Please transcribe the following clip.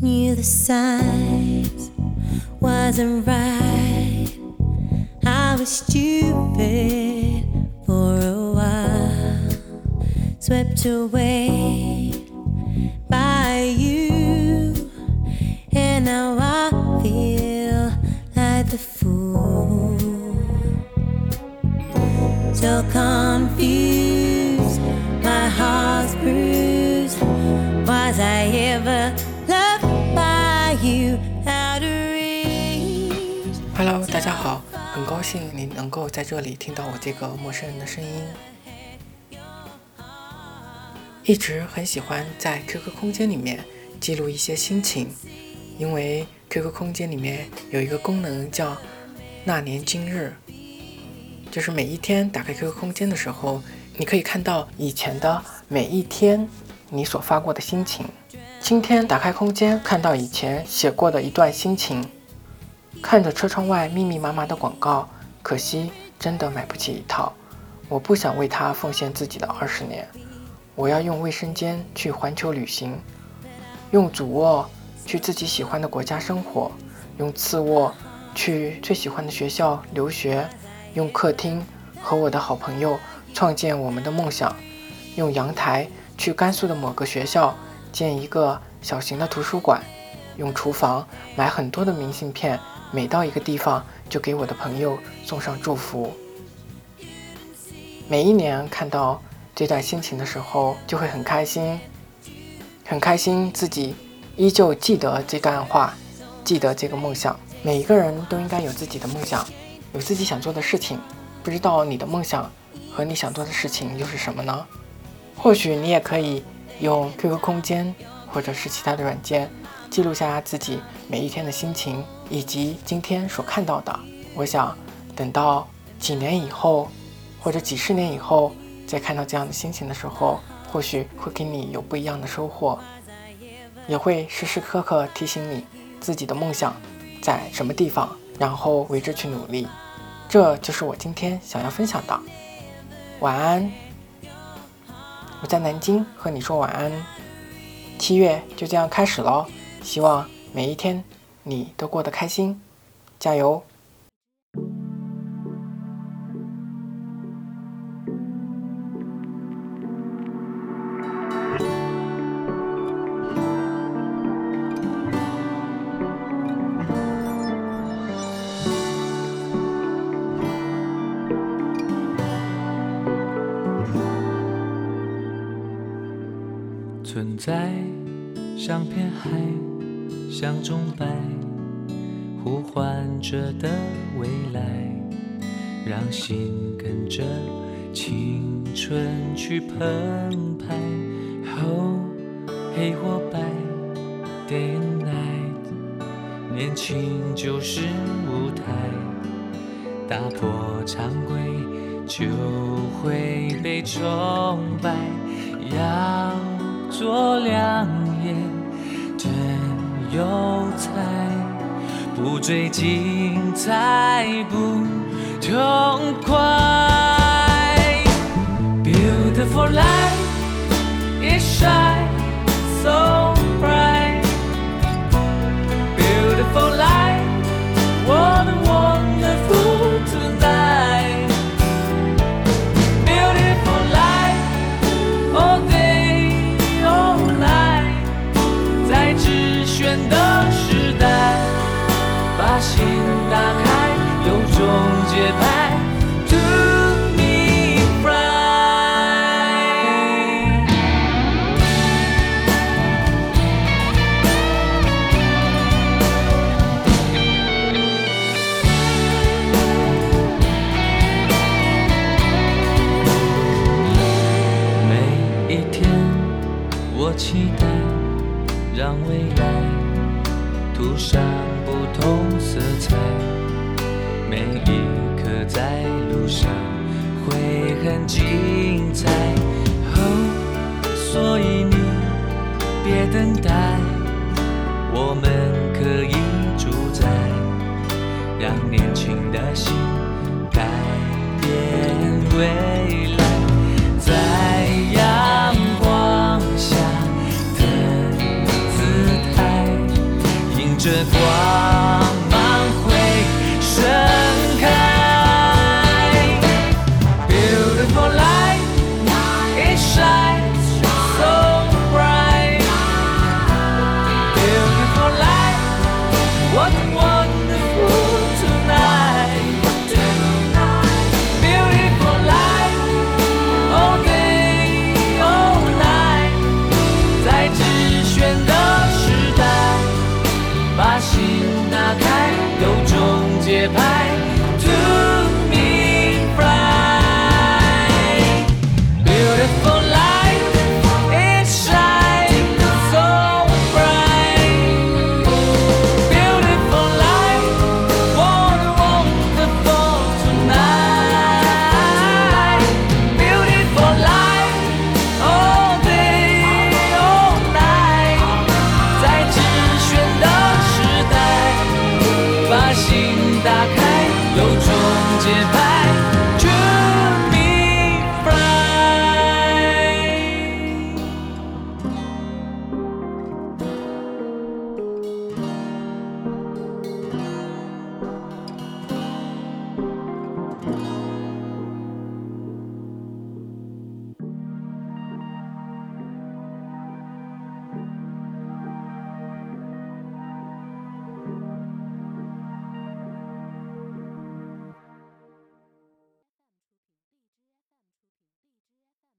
Knew the signs wasn't right. I was stupid for a while, swept away by you, and now I feel I ever love by you Hello，大家好，很高兴你能够在这里听到我这个陌生人的声音。一直很喜欢在 QQ 空间里面记录一些心情，因为 QQ 空间里面有一个功能叫“那年今日”，就是每一天打开 QQ 空间的时候，你可以看到以前的每一天你所发过的心情。今天打开空间，看到以前写过的一段心情，看着车窗外密密麻麻的广告，可惜真的买不起一套。我不想为他奉献自己的二十年。我要用卫生间去环球旅行，用主卧去自己喜欢的国家生活，用次卧去最喜欢的学校留学，用客厅和我的好朋友创建我们的梦想，用阳台去甘肃的某个学校建一个小型的图书馆，用厨房买很多的明信片，每到一个地方就给我的朋友送上祝福。每一年看到。这段心情的时候，就会很开心，很开心自己依旧记得这段话，记得这个梦想。每一个人都应该有自己的梦想，有自己想做的事情。不知道你的梦想和你想做的事情又是什么呢？或许你也可以用 QQ 空间或者是其他的软件记录下自己每一天的心情以及今天所看到的。我想等到几年以后，或者几十年以后。再看到这样的心情的时候，或许会给你有不一样的收获，也会时时刻刻提醒你自己的梦想在什么地方，然后为之去努力。这就是我今天想要分享的。晚安，我在南京和你说晚安。七月就这样开始喽，希望每一天你都过得开心，加油！在像片海，像钟摆，呼唤着的未来，让心跟着青春去澎湃。Oh 黑或白，day and night，年轻就是舞台，打破常规就会被崇拜。要。做两眼真有才，不追精彩不痛快。Beautiful life 在路上会很精彩哦所以你别等待我们可以主宰让年轻的心改变未来。在阳光下的姿态迎着光街拍。